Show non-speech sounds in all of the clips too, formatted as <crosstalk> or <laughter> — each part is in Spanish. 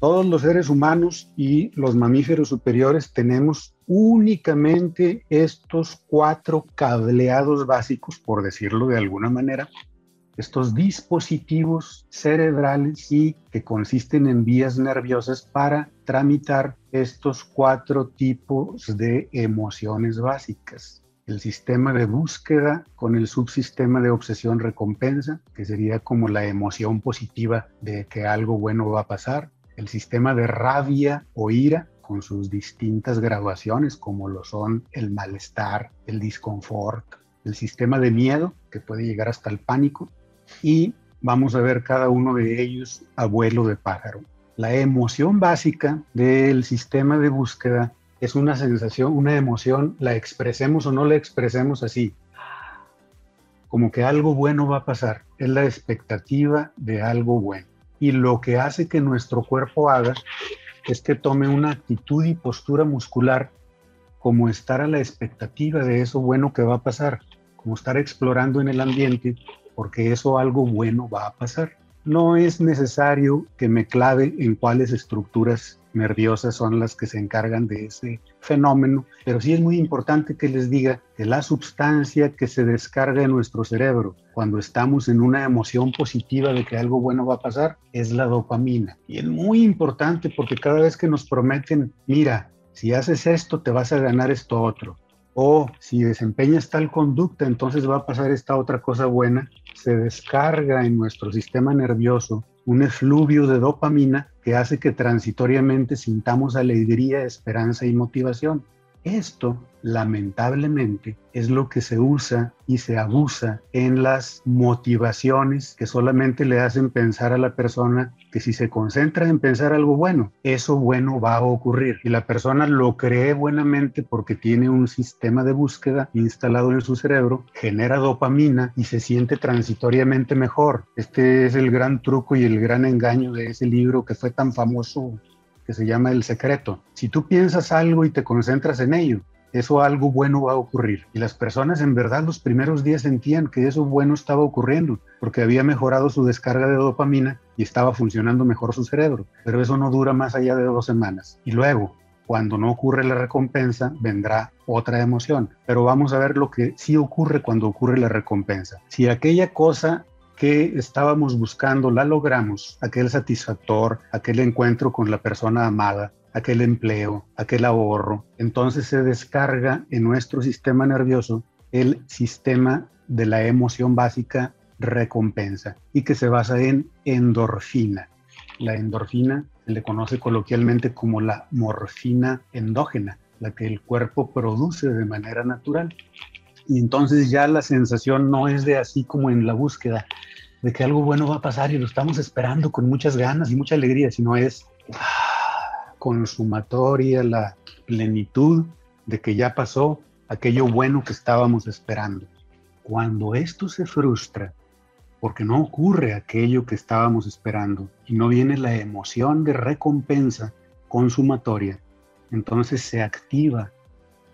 Todos los seres humanos y los mamíferos superiores tenemos únicamente estos cuatro cableados básicos, por decirlo de alguna manera, estos dispositivos cerebrales y que consisten en vías nerviosas para tramitar estos cuatro tipos de emociones básicas. El sistema de búsqueda con el subsistema de obsesión recompensa, que sería como la emoción positiva de que algo bueno va a pasar. El sistema de rabia o ira, con sus distintas graduaciones, como lo son el malestar, el disconfort, el sistema de miedo, que puede llegar hasta el pánico, y vamos a ver cada uno de ellos a vuelo de pájaro. La emoción básica del sistema de búsqueda es una sensación, una emoción, la expresemos o no la expresemos así, como que algo bueno va a pasar, es la expectativa de algo bueno. Y lo que hace que nuestro cuerpo haga es que tome una actitud y postura muscular como estar a la expectativa de eso bueno que va a pasar, como estar explorando en el ambiente porque eso algo bueno va a pasar. No es necesario que me clave en cuáles estructuras nerviosas son las que se encargan de ese fenómeno, pero sí es muy importante que les diga que la sustancia que se descarga en nuestro cerebro cuando estamos en una emoción positiva de que algo bueno va a pasar es la dopamina. Y es muy importante porque cada vez que nos prometen, mira, si haces esto te vas a ganar esto otro, o si desempeñas tal conducta, entonces va a pasar esta otra cosa buena, se descarga en nuestro sistema nervioso un efluvio de dopamina que hace que transitoriamente sintamos alegría, esperanza y motivación. Esto, lamentablemente, es lo que se usa y se abusa en las motivaciones que solamente le hacen pensar a la persona que si se concentra en pensar algo bueno, eso bueno va a ocurrir. Y la persona lo cree buenamente porque tiene un sistema de búsqueda instalado en su cerebro, genera dopamina y se siente transitoriamente mejor. Este es el gran truco y el gran engaño de ese libro que fue tan famoso que se llama El Secreto. Si tú piensas algo y te concentras en ello, eso algo bueno va a ocurrir. Y las personas en verdad los primeros días sentían que eso bueno estaba ocurriendo, porque había mejorado su descarga de dopamina y estaba funcionando mejor su cerebro. Pero eso no dura más allá de dos semanas. Y luego, cuando no ocurre la recompensa, vendrá otra emoción. Pero vamos a ver lo que sí ocurre cuando ocurre la recompensa. Si aquella cosa que estábamos buscando la logramos, aquel satisfactor, aquel encuentro con la persona amada, aquel empleo, aquel ahorro, entonces se descarga en nuestro sistema nervioso el sistema de la emoción básica recompensa y que se basa en endorfina. La endorfina se le conoce coloquialmente como la morfina endógena, la que el cuerpo produce de manera natural. Y entonces ya la sensación no es de así como en la búsqueda, de que algo bueno va a pasar y lo estamos esperando con muchas ganas y mucha alegría, sino es ah, consumatoria, la plenitud de que ya pasó aquello bueno que estábamos esperando. Cuando esto se frustra, porque no ocurre aquello que estábamos esperando y no viene la emoción de recompensa consumatoria, entonces se activa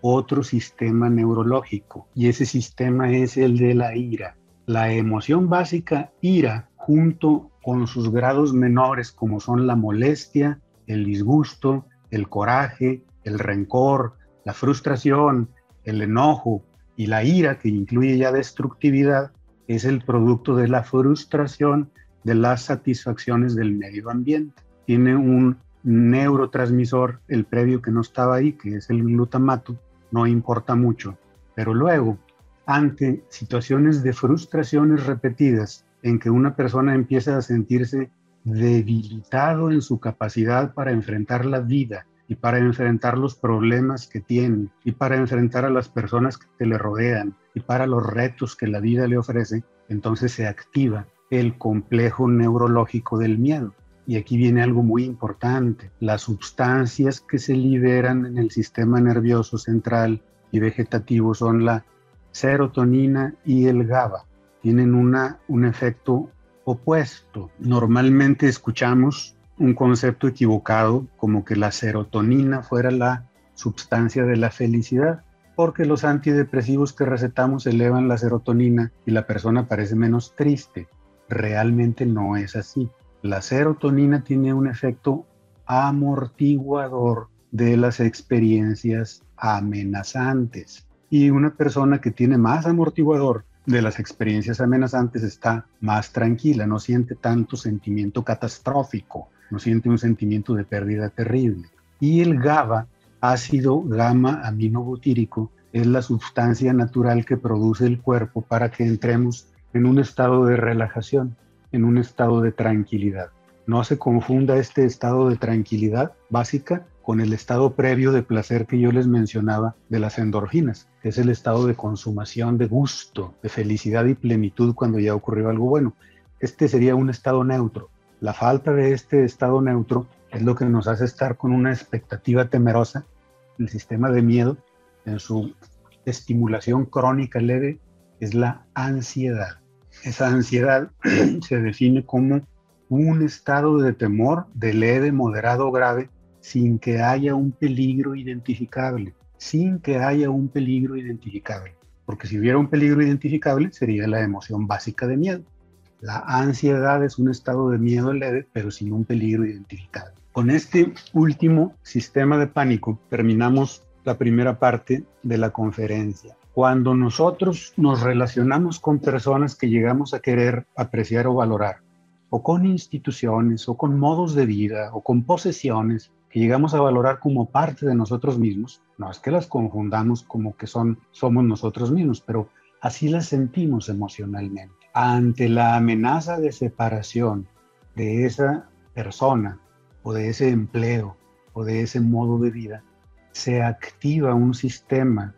otro sistema neurológico y ese sistema es el de la ira. La emoción básica ira junto con sus grados menores como son la molestia, el disgusto, el coraje, el rencor, la frustración, el enojo y la ira que incluye ya destructividad es el producto de la frustración de las satisfacciones del medio ambiente. Tiene un neurotransmisor, el previo que no estaba ahí, que es el glutamato, no importa mucho. Pero luego, ante situaciones de frustraciones repetidas en que una persona empieza a sentirse debilitado en su capacidad para enfrentar la vida y para enfrentar los problemas que tiene y para enfrentar a las personas que le rodean y para los retos que la vida le ofrece, entonces se activa el complejo neurológico del miedo. Y aquí viene algo muy importante. Las sustancias que se liberan en el sistema nervioso central y vegetativo son la serotonina y el GABA. Tienen una, un efecto opuesto. Normalmente escuchamos un concepto equivocado como que la serotonina fuera la sustancia de la felicidad, porque los antidepresivos que recetamos elevan la serotonina y la persona parece menos triste. Realmente no es así. La serotonina tiene un efecto amortiguador de las experiencias amenazantes. Y una persona que tiene más amortiguador de las experiencias amenazantes está más tranquila, no siente tanto sentimiento catastrófico, no siente un sentimiento de pérdida terrible. Y el GABA, ácido gamma aminobutírico, es la sustancia natural que produce el cuerpo para que entremos en un estado de relajación, en un estado de tranquilidad. No se confunda este estado de tranquilidad básica con el estado previo de placer que yo les mencionaba de las endorfinas, que es el estado de consumación, de gusto, de felicidad y plenitud cuando ya ocurrió algo bueno. Este sería un estado neutro. La falta de este estado neutro es lo que nos hace estar con una expectativa temerosa, el sistema de miedo, en su estimulación crónica leve es la ansiedad. Esa ansiedad <clears throat> se define como un estado de temor de leve, moderado o grave sin que haya un peligro identificable, sin que haya un peligro identificable. Porque si hubiera un peligro identificable sería la emoción básica de miedo. La ansiedad es un estado de miedo leve, pero sin un peligro identificable. Con este último sistema de pánico terminamos la primera parte de la conferencia. Cuando nosotros nos relacionamos con personas que llegamos a querer apreciar o valorar, o con instituciones, o con modos de vida, o con posesiones que llegamos a valorar como parte de nosotros mismos, no es que las confundamos como que son, somos nosotros mismos, pero así las sentimos emocionalmente. Ante la amenaza de separación de esa persona, o de ese empleo, o de ese modo de vida, se activa un sistema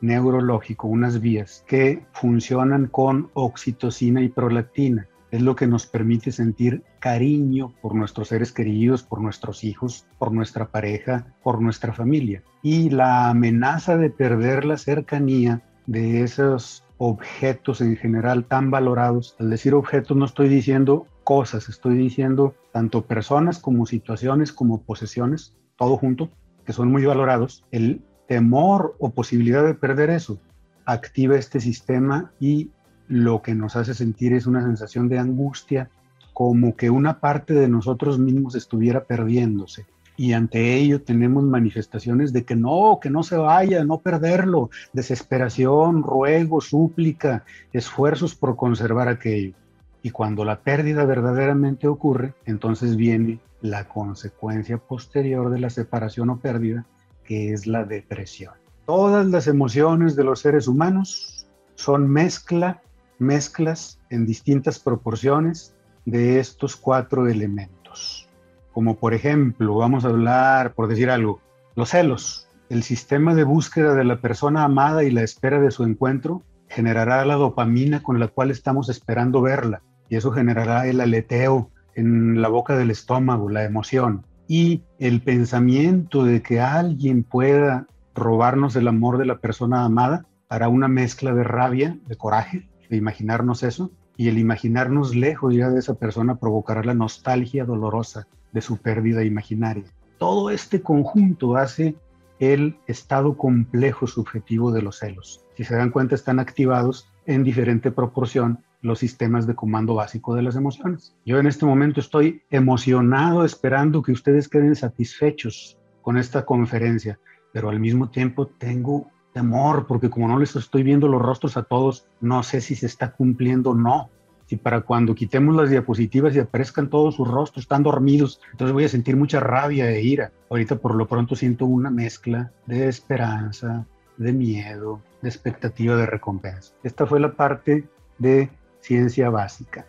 neurológico, unas vías que funcionan con oxitocina y prolactina. Es lo que nos permite sentir cariño por nuestros seres queridos, por nuestros hijos, por nuestra pareja, por nuestra familia. Y la amenaza de perder la cercanía de esos objetos en general tan valorados. Al decir objetos no estoy diciendo cosas, estoy diciendo tanto personas como situaciones como posesiones, todo junto, que son muy valorados, el temor o posibilidad de perder eso activa este sistema y lo que nos hace sentir es una sensación de angustia, como que una parte de nosotros mismos estuviera perdiéndose. Y ante ello tenemos manifestaciones de que no, que no se vaya, no perderlo, desesperación, ruego, súplica, esfuerzos por conservar aquello. Y cuando la pérdida verdaderamente ocurre, entonces viene la consecuencia posterior de la separación o pérdida, que es la depresión. Todas las emociones de los seres humanos son mezcla, mezclas en distintas proporciones de estos cuatro elementos. Como por ejemplo, vamos a hablar, por decir algo, los celos. El sistema de búsqueda de la persona amada y la espera de su encuentro generará la dopamina con la cual estamos esperando verla y eso generará el aleteo en la boca del estómago, la emoción. Y el pensamiento de que alguien pueda robarnos el amor de la persona amada hará una mezcla de rabia, de coraje, de imaginarnos eso. Y el imaginarnos lejos ya de esa persona provocará la nostalgia dolorosa de su pérdida imaginaria. Todo este conjunto hace el estado complejo subjetivo de los celos. Si se dan cuenta, están activados en diferente proporción los sistemas de comando básico de las emociones. Yo en este momento estoy emocionado esperando que ustedes queden satisfechos con esta conferencia, pero al mismo tiempo tengo temor porque como no les estoy viendo los rostros a todos, no sé si se está cumpliendo o no. Si para cuando quitemos las diapositivas y aparezcan todos sus rostros, están dormidos, entonces voy a sentir mucha rabia e ira. Ahorita por lo pronto siento una mezcla de esperanza, de miedo, de expectativa de recompensa. Esta fue la parte de ciencia básica.